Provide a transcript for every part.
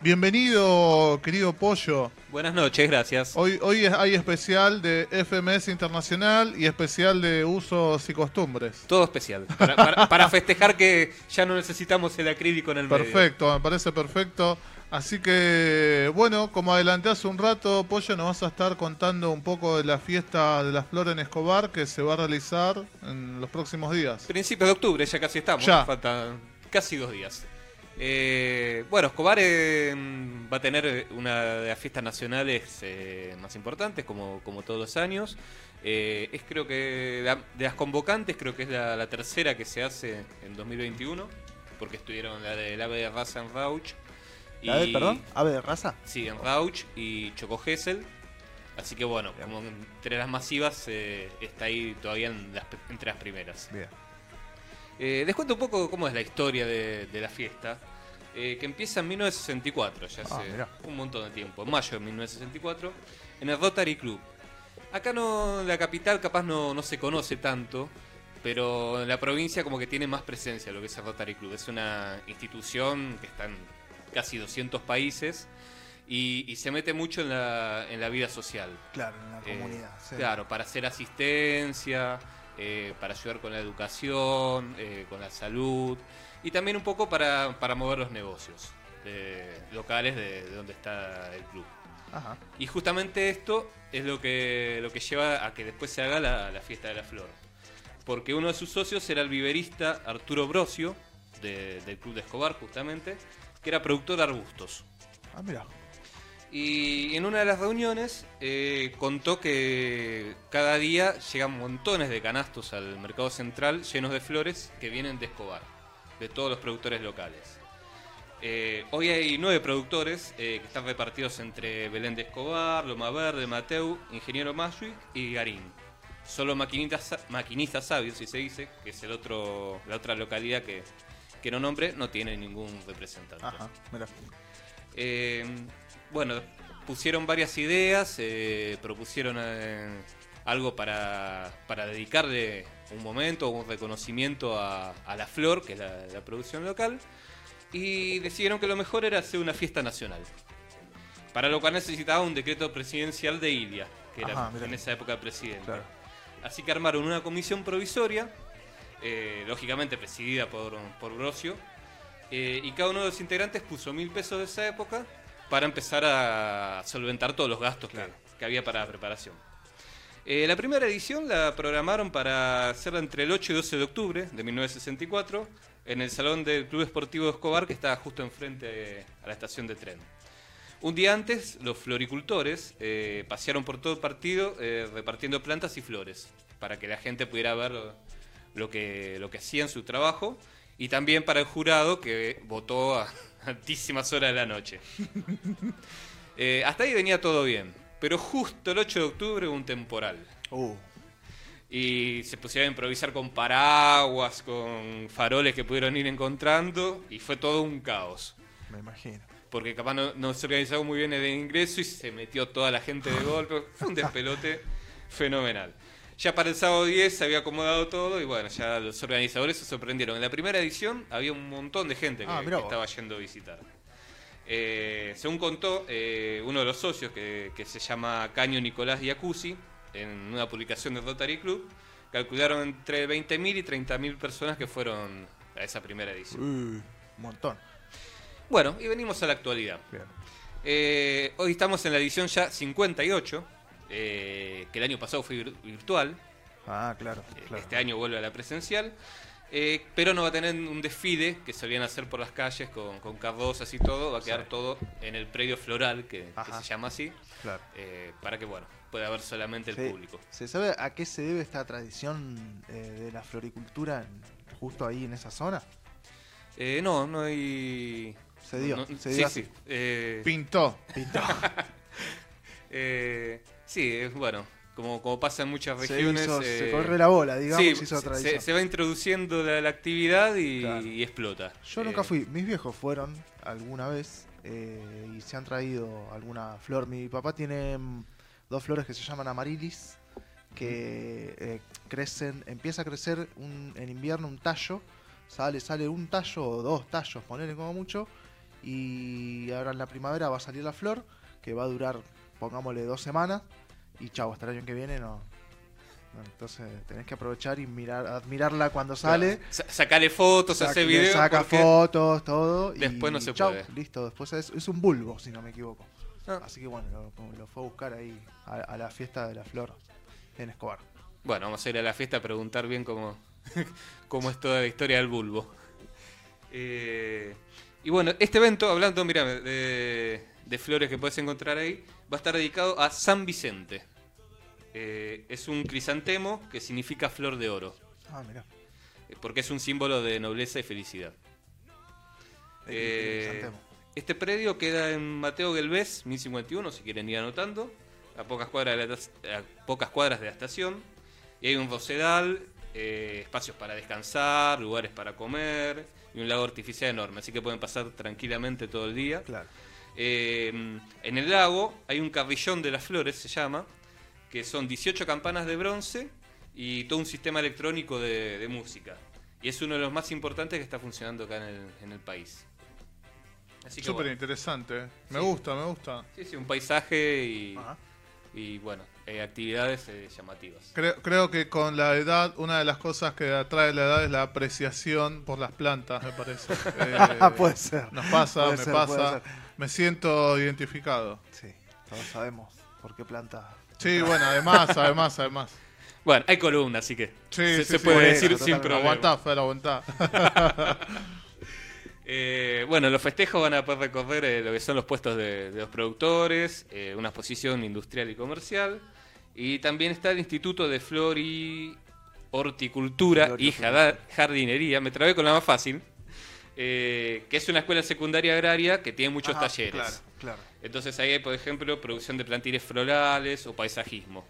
Bienvenido, querido Pollo. Buenas noches, gracias. Hoy, hoy hay especial de FMS Internacional y especial de usos y costumbres. Todo especial. Para, festejar que ya no necesitamos el acrílico en el medio. Perfecto, me parece perfecto. Así que, bueno, como adelanté hace un rato, Pollo, nos vas a estar contando un poco de la fiesta de la flor en Escobar que se va a realizar en los próximos días. Principios de octubre, ya casi estamos. Ya. Faltan casi dos días. Eh, bueno, Escobar eh, va a tener una de las fiestas nacionales eh, más importantes, como, como todos los años. es creo que de las convocantes, creo que es la, tercera que se hace en 2021, porque estuvieron la del ave de raza en Rauch. ¿La de, perdón? ¿Ave de raza? Sí, en Rauch y Choco Gesell. Así que bueno, como entre las masivas está ahí todavía entre las primeras. Bien. Eh, les cuento un poco cómo es la historia de, la fiesta, eh, que empieza en 1964, ya ah, hace un montón de tiempo, en mayo de 1964, en el Rotary Club. Acá no, la capital capaz no, no se conoce tanto, pero en la provincia como que tiene más presencia lo que es el Rotary Club. Es una institución que está en casi 200 países y, se mete mucho en la, en la vida social. Claro, en la eh, comunidad. Claro, para hacer asistencia, eh, para ayudar con la educación, eh, con la salud y también un poco para, mover los negocios locales de, donde está el club. Y justamente esto es lo que, lo que lleva a que después se haga la, fiesta de la flor. Porque uno de sus socios era el viverista Arturo Brosio, del Club de Escobar justamente, que era productor de arbustos. Ah, mira. Y en una de las reuniones eh, contó que cada día llegan montones de canastos al mercado central llenos de flores que vienen de Escobar, de todos los productores locales. Eh, hoy hay nueve productores eh, que están repartidos entre Belén de Escobar, Loma Verde, Mateu, Ingeniero Masui y Garín. Solo maquinistas, maquinistas sabios, si se dice, que es el otro, la otra localidad que, que no nombre, no tiene ningún representante. Ajá, mira bueno, pusieron varias ideas, eh, propusieron eh, algo para, dedicarle un momento, un reconocimiento a, la flor, que es la, producción local, y decidieron que lo mejor era hacer una fiesta nacional. Para lo cual necesitaba un decreto presidencial de Ilia, que era en esa época presidente. Así que armaron una comisión provisoria, eh, lógicamente presidida por, por Grosio, y cada uno de los integrantes puso mil pesos de esa época para empezar a solventar todos los gastos que, había para la preparación. Eh, la primera edición la programaron para hacerla entre el 8 y 12 de octubre de 1964 en el salón del Club Esportivo Escobar que estaba justo enfrente a la estación de tren. Un día antes, los floricultores eh, pasearon por todo el partido eh, repartiendo plantas y flores para que la gente pudiera ver lo, que, lo que hacían su trabajo y también para el jurado que votó a, altísimas horas de la noche. Eh, hasta ahí venía todo bien. Pero justo el 8 de octubre hubo un temporal. Uh. Y se pusieron a improvisar con paraguas, con faroles que pudieron ir encontrando. Y fue todo un caos. Me imagino. Porque capaz no, se organizó muy bien el ingreso y se metió toda la gente de golpe. Fue un despelote fenomenal. Ya para el sábado 10 se había acomodado todo y bueno, ya los organizadores se sorprendieron. En la primera edición había un montón de gente que, ah, estaba yendo a visitar. Eh, según contó eh, uno de los socios, que, se llama Caño Nicolás Diacusi, en una publicación de Rotary Club, calcularon entre 20.000 y 30.000 personas que fueron a esa primera edición. un montón. Bueno, y venimos a la actualidad. Eh, hoy estamos en la edición ya 58 eh, que el año pasado fue virtual. Ah, claro, eh, Este año vuelve a la presencial. Eh, pero no va a tener un desfile que solían hacer por las calles con, con carrozas y todo. Va a quedar todo en el predio floral, que, se llama así. para que, bueno, pueda haber solamente el público. ¿Se sabe a qué se debe esta tradición de la floricultura justo ahí en esa zona? no, no hay. Se dio, se dio así. Pintó. Pintó. Sí, es bueno. Como, como pasa en muchas regiones. Se, eh, corre la bola, digamos, se, se, va introduciendo la, actividad y, explota. Yo nunca eh, fui. Mis viejos fueron alguna vez eh, y se han traído alguna flor. Mi papá tiene mm, dos flores que se llaman amarilis, que crecen, empieza a crecer en invierno un tallo, sale, sale un tallo o dos tallos, ponerle como mucho, Y ahora en la primavera va a salir la flor, que va a durar, pongámosle, dos semanas. Y chau, hasta el año que viene no. no, Entonces tenés que aprovechar y mirar, admirarla cuando sale. Sa- Sacale fotos, hacer videos. saca fotos, todo. y después no se chau, puede. Listo, después es, es un bulbo, si no me equivoco. Ah. Así que bueno, lo, lo fue a buscar ahí a, a la fiesta de la flor en Escobar. Bueno, vamos a ir a la fiesta a preguntar bien cómo, cómo es toda la historia del bulbo. Eh, y bueno, este evento, hablando, mira, de, de flores que puedes encontrar ahí, va a estar dedicado a San Vicente. Eh, es un crisantemo que significa flor de oro, Ah, mira. eh, porque es un símbolo de nobleza y felicidad. Eh, este predio queda en Mateo Gelbés, 1051, si quieren ir anotando, a pocas cuadras de la, a pocas cuadras de la estación. Y hay un rosedal, eh, espacios para descansar, lugares para comer y un lago artificial enorme, así que pueden pasar tranquilamente todo el día. Claro. Eh, en el lago hay un carrillón de las flores, se llama, que son 18 campanas de bronce y todo un sistema electrónico de, de música. Y es uno de los más importantes que está funcionando acá en el, en el país. Súper bueno. interesante. Me Sí. gusta, me gusta. Sí, sí, un paisaje y, Ajá. y bueno, eh, actividades eh, llamativas. Creo, creo que con la edad, una de las cosas que atrae la edad es la apreciación por las plantas, me parece. Eh, puede ser. Nos pasa, Puede me ser, puede pasa. Me siento identificado. Sí, todos sabemos por qué planta. Sí, bueno, además, además, además. Bueno, hay columna, así que Sí, se, sí, se sí, puede sí, decir sin problema. Aguantá, Fer, aguantá. Eh, bueno, los festejos van a poder recorrer eh, lo que son los puestos de, de los productores, eh, una exposición industrial y comercial, y también está el Instituto de Flor y Horticultura Flor y y Jardinería, me trabé con la más fácil, eh, que es una escuela secundaria agraria que tiene muchos Ajá, talleres. Claro, claro. Entonces ahí hay, por ejemplo, producción de plantiles florales o paisajismo.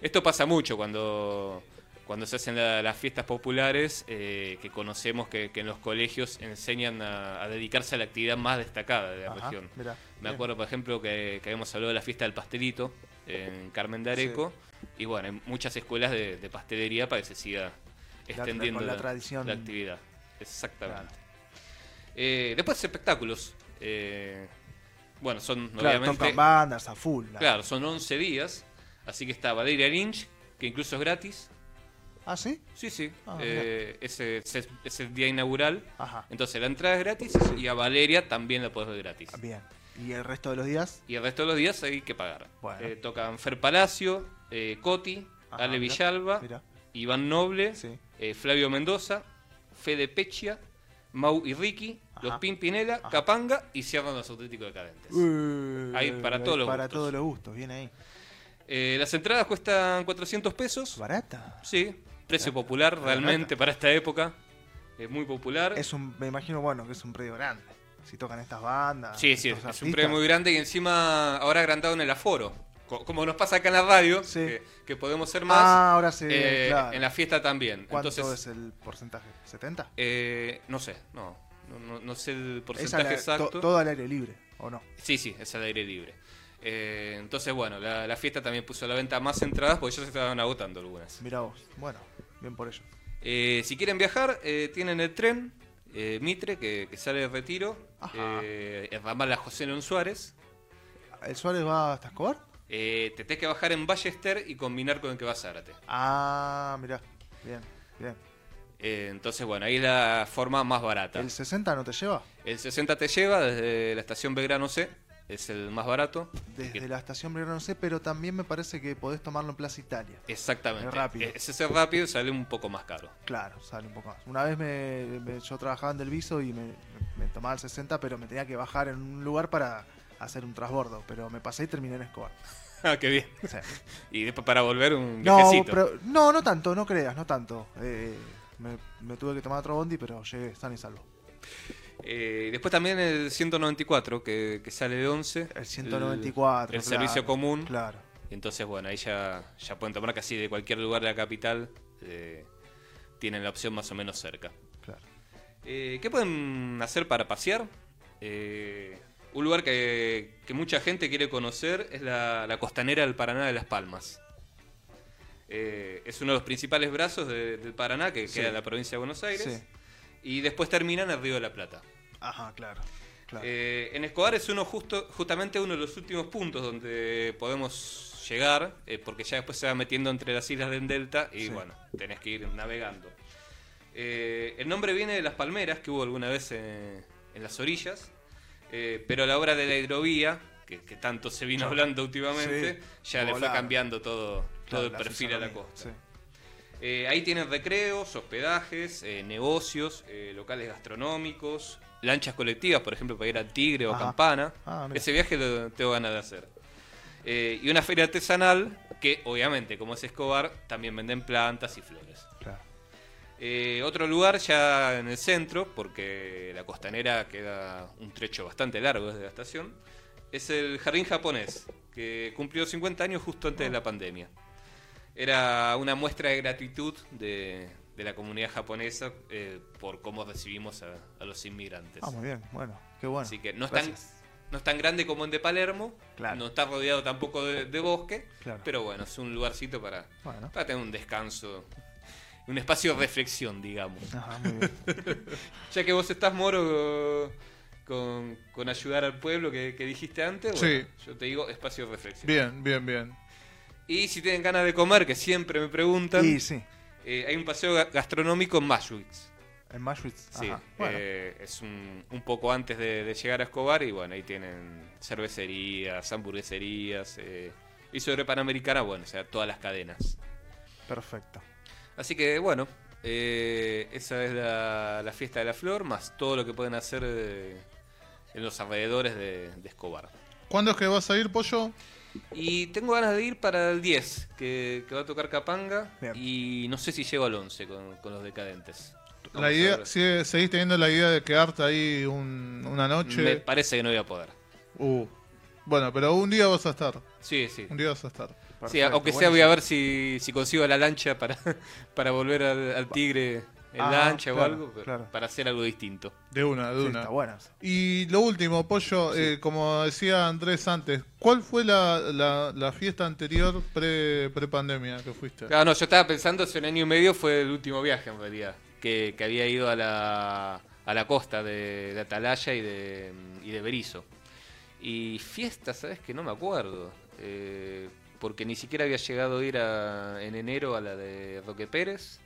Esto pasa mucho cuando, cuando se hacen la- las fiestas populares, eh, que conocemos que, que en los colegios enseñan a, a dedicarse a la actividad más destacada de la Ajá, región. mirá, Me bien. acuerdo, por ejemplo, que, que habíamos hablado de la fiesta del pastelito en Carmen de Areco. Y bueno, hay muchas escuelas de, de pastelería para que se siga extendiendo la tradición. la actividad. Exactamente. Eh, después espectáculos. Eh, bueno, son Claro, obviamente... tocan bandas a full. la- Claro, son 11 días. Así que está Valeria Lynch, que incluso es gratis. ¿Ah, sí? Sí, sí. Ah, eh, ese, ese- es el día inaugural. Ajá. Entonces la entrada es gratis y a Valeria también la podés ver gratis. Bien. ¿Y el resto de los días? Y el resto de los días hay que pagar. Bueno. Eh, tocan Fer Palacio, eh, Coti, Ajá, Ale mirá, Villalba. Iván Noble, Sí. Flavio Mendoza, Fede Peccia, Mau y Ricky, Ajá. Los Pimpinela, Ajá. Capanga y cierran los auténticos decadentes. Hay para todos los Para gustos. todos los gustos, viene ahí. Eh, las entradas cuestan 400 pesos. ¿Barata? Sí, precio popular realmente para esta época. Es muy popular. Es un, me imagino, bueno, que es un predio grande. Si tocan estas bandas. sí, sí, es un premio muy grande y encima ahora agrandado en el aforo. Co- Como nos pasa acá en la radio, Sí. que, que podemos ser más. Ah, ahora sí, eh, claro. En la fiesta también. ¿Cuánto Entonces, es el porcentaje? ¿70? eh, no sé, no, no, no- no sé el porcentaje to- exacto. todo al aire libre, ¿o no? Sí, sí, es al aire libre. Eh, entonces, bueno, la, la fiesta también puso a la venta más entradas porque ya se estaban agotando algunas. Mira vos. Bueno, bien por ello. Eh, si quieren viajar, eh, tienen el tren Mitre que, que sale de retiro. El ramal a José León Suárez. ¿El Suárez va hasta Escobar? Eh, te tenés que bajar en Ballester y combinar con el que va a Zárate. Ah, mirá. Bien, bien. Eh, entonces, bueno, ahí es la forma más barata. ¿El 60 no te lleva? El 60 te lleva desde la estación Belgrano C, es el más barato. Desde Que- la estación Belgrano no sé, pero también me parece que podés tomarlo en Plaza Italia. Exactamente. Es rápido. Ese es rápido sale un poco más caro. Claro, sale un poco más. Una vez me, me- yo trabajaba en Del Viso y me, me tomaba el 60, pero me tenía que bajar en un lugar para hacer un transbordo. Pero me pasé y terminé en Escobar. ah, qué bien. Y después para volver un no, viajecito. pero- no, no tanto, no creas, no tanto. Eh, me, me tuve que tomar otro bondi, pero llegué sano y salvo. Eh, después también el 194, que, que sale de 11. El 194. El, claro, servicio común. Claro. Y entonces, bueno, ahí ya, ya pueden tomar casi de cualquier lugar de la capital. eh, tienen la opción más o menos cerca. Claro. Eh, ¿Qué pueden hacer para pasear? Eh, un lugar que, que mucha gente quiere conocer es la, la costanera del Paraná de Las Palmas. Eh, es uno de los principales brazos de- del Paraná que Sí. queda en la provincia de Buenos Aires. Sí. Y después termina en el Río de la Plata. Ajá, claro. Claro. Eh, en Escobar es uno justo, justamente uno de los últimos puntos donde podemos llegar, eh, porque ya después se va metiendo entre las islas del Delta y Sí. bueno, tenés que ir navegando. El nombre viene de las palmeras que hubo alguna vez en, en las orillas, pero a la hora de la hidrovía, que, que tanto se vino hablando últimamente, Sí, ya le fue cambiando todo, todo Claro, el la perfil a la costa. sí. Eh, ahí tienen recreos, hospedajes, eh, negocios, eh, locales gastronómicos, lanchas colectivas, por ejemplo, para ir al Tigre o Ajá. Campana. Ah. Ese viaje lo tengo ganas de hacer. Eh, y una feria artesanal que, obviamente, como es Escobar, también venden plantas y flores. Claro. Eh, otro lugar ya en el centro, porque la costanera queda un trecho bastante largo desde la estación, es el Jardín Japonés, que cumplió 50 años justo antes de la pandemia. Era una muestra de gratitud de, de la comunidad japonesa eh, por cómo recibimos a, a los inmigrantes. Ah, muy bien. Bueno, qué bueno. Así que no es, tan, no es tan grande como el de Palermo, Claro. no está rodeado tampoco de, de bosque, Claro. pero bueno, es un lugarcito para, Bueno. para tener un descanso, un espacio de reflexión, digamos. Ajá, muy bien. Ya que vos estás, Moro, con, con ayudar al pueblo que, que dijiste antes, bueno, Sí. yo te digo espacio de reflexión. Bien, bien, bien. Y si tienen ganas de comer, que siempre me preguntan, Y sí, eh, hay un paseo ga- gastronómico en Mashwitz. en Mashwitz. Sí, Ajá. Bueno, eh, es un, un poco antes de, de llegar a Escobar y bueno, ahí tienen cervecerías, hamburgueserías eh, y sobre Panamericana, bueno, o sea, todas las cadenas. perfecto. Así que bueno, eh, esa es la, la fiesta de la flor, más todo lo que pueden hacer en los alrededores de, de Escobar. ¿Cuándo es que vas a ir, Pollo? Y tengo ganas de ir para el 10, que, que va a tocar Capanga, Bien. y no sé si llego al 11 con, con los decadentes. Vamos La idea, ¿Seguís teniendo la idea de quedarte ahí un- una noche? Me parece que no voy a poder. Uh, bueno, pero un día vas a estar. Sí, sí. Un día vas a estar. Sí, Perfecto, aunque sea voy a ver si, si consigo la lancha para, para volver al, al Tigre en Ah, lancha o algo, pero claro. para hacer algo distinto. De una, de Sí, una. está buena. esa. Y lo último, Pollo, eh, como decía Andrés antes, ¿cuál fue la, la, la fiesta anterior pre, pre-pandemia que fuiste? Claro, no, yo estaba pensando, hace un año y medio fue el último viaje en realidad, que, que había ido a la, a la costa de, de Atalaya y de, y de Berizo. Y fiesta, ¿sabes? Que no me acuerdo. eh, porque ni siquiera había llegado a ir a- en enero a la de Roque Pérez.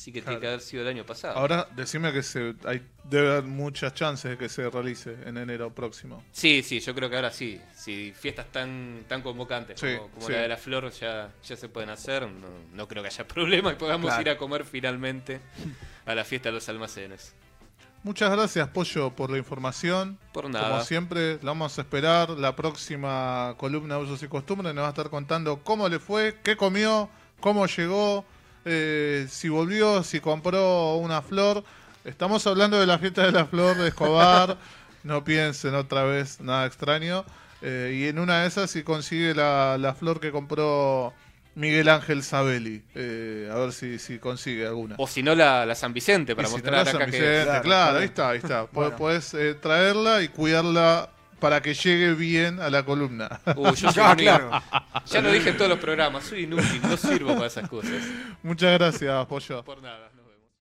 Así que tiene Claro. que haber sido el año pasado. Ahora, decime que se, hay, debe haber muchas chances de que se realice en enero próximo. Sí, sí, yo creo que ahora sí. Si fiestas tan, tan convocantes Sí, como, como sí. la de la flor ya, ya se pueden hacer, no, no creo que haya problema y podamos Claro. ir a comer finalmente a la fiesta de los almacenes. Muchas gracias, Pollo, por la información. Por nada. Como siempre, la vamos a esperar. La próxima columna de Usos y Costumbres nos va a estar contando cómo le fue, qué comió, cómo llegó, eh, si volvió, si compró una flor. Estamos hablando de la fiesta de la flor de Escobar. no piensen otra vez nada extraño. Eh, y en una de esas, si consigue la, la flor que compró Miguel Ángel Sabelli. Eh, a ver si, si consigue alguna. O si no, la, la San Vicente, para Y si no mostrar la San acá que... Vicente, Claro, ahí está, ahí está. Bueno. Puedes eh, traerla y cuidarla para que llegue bien a la columna. Uh, yo soy Ah, claro. Ya lo dije en todos los programas, soy inútil, no sirvo para esas cosas. Muchas gracias, Pollo. Por nada.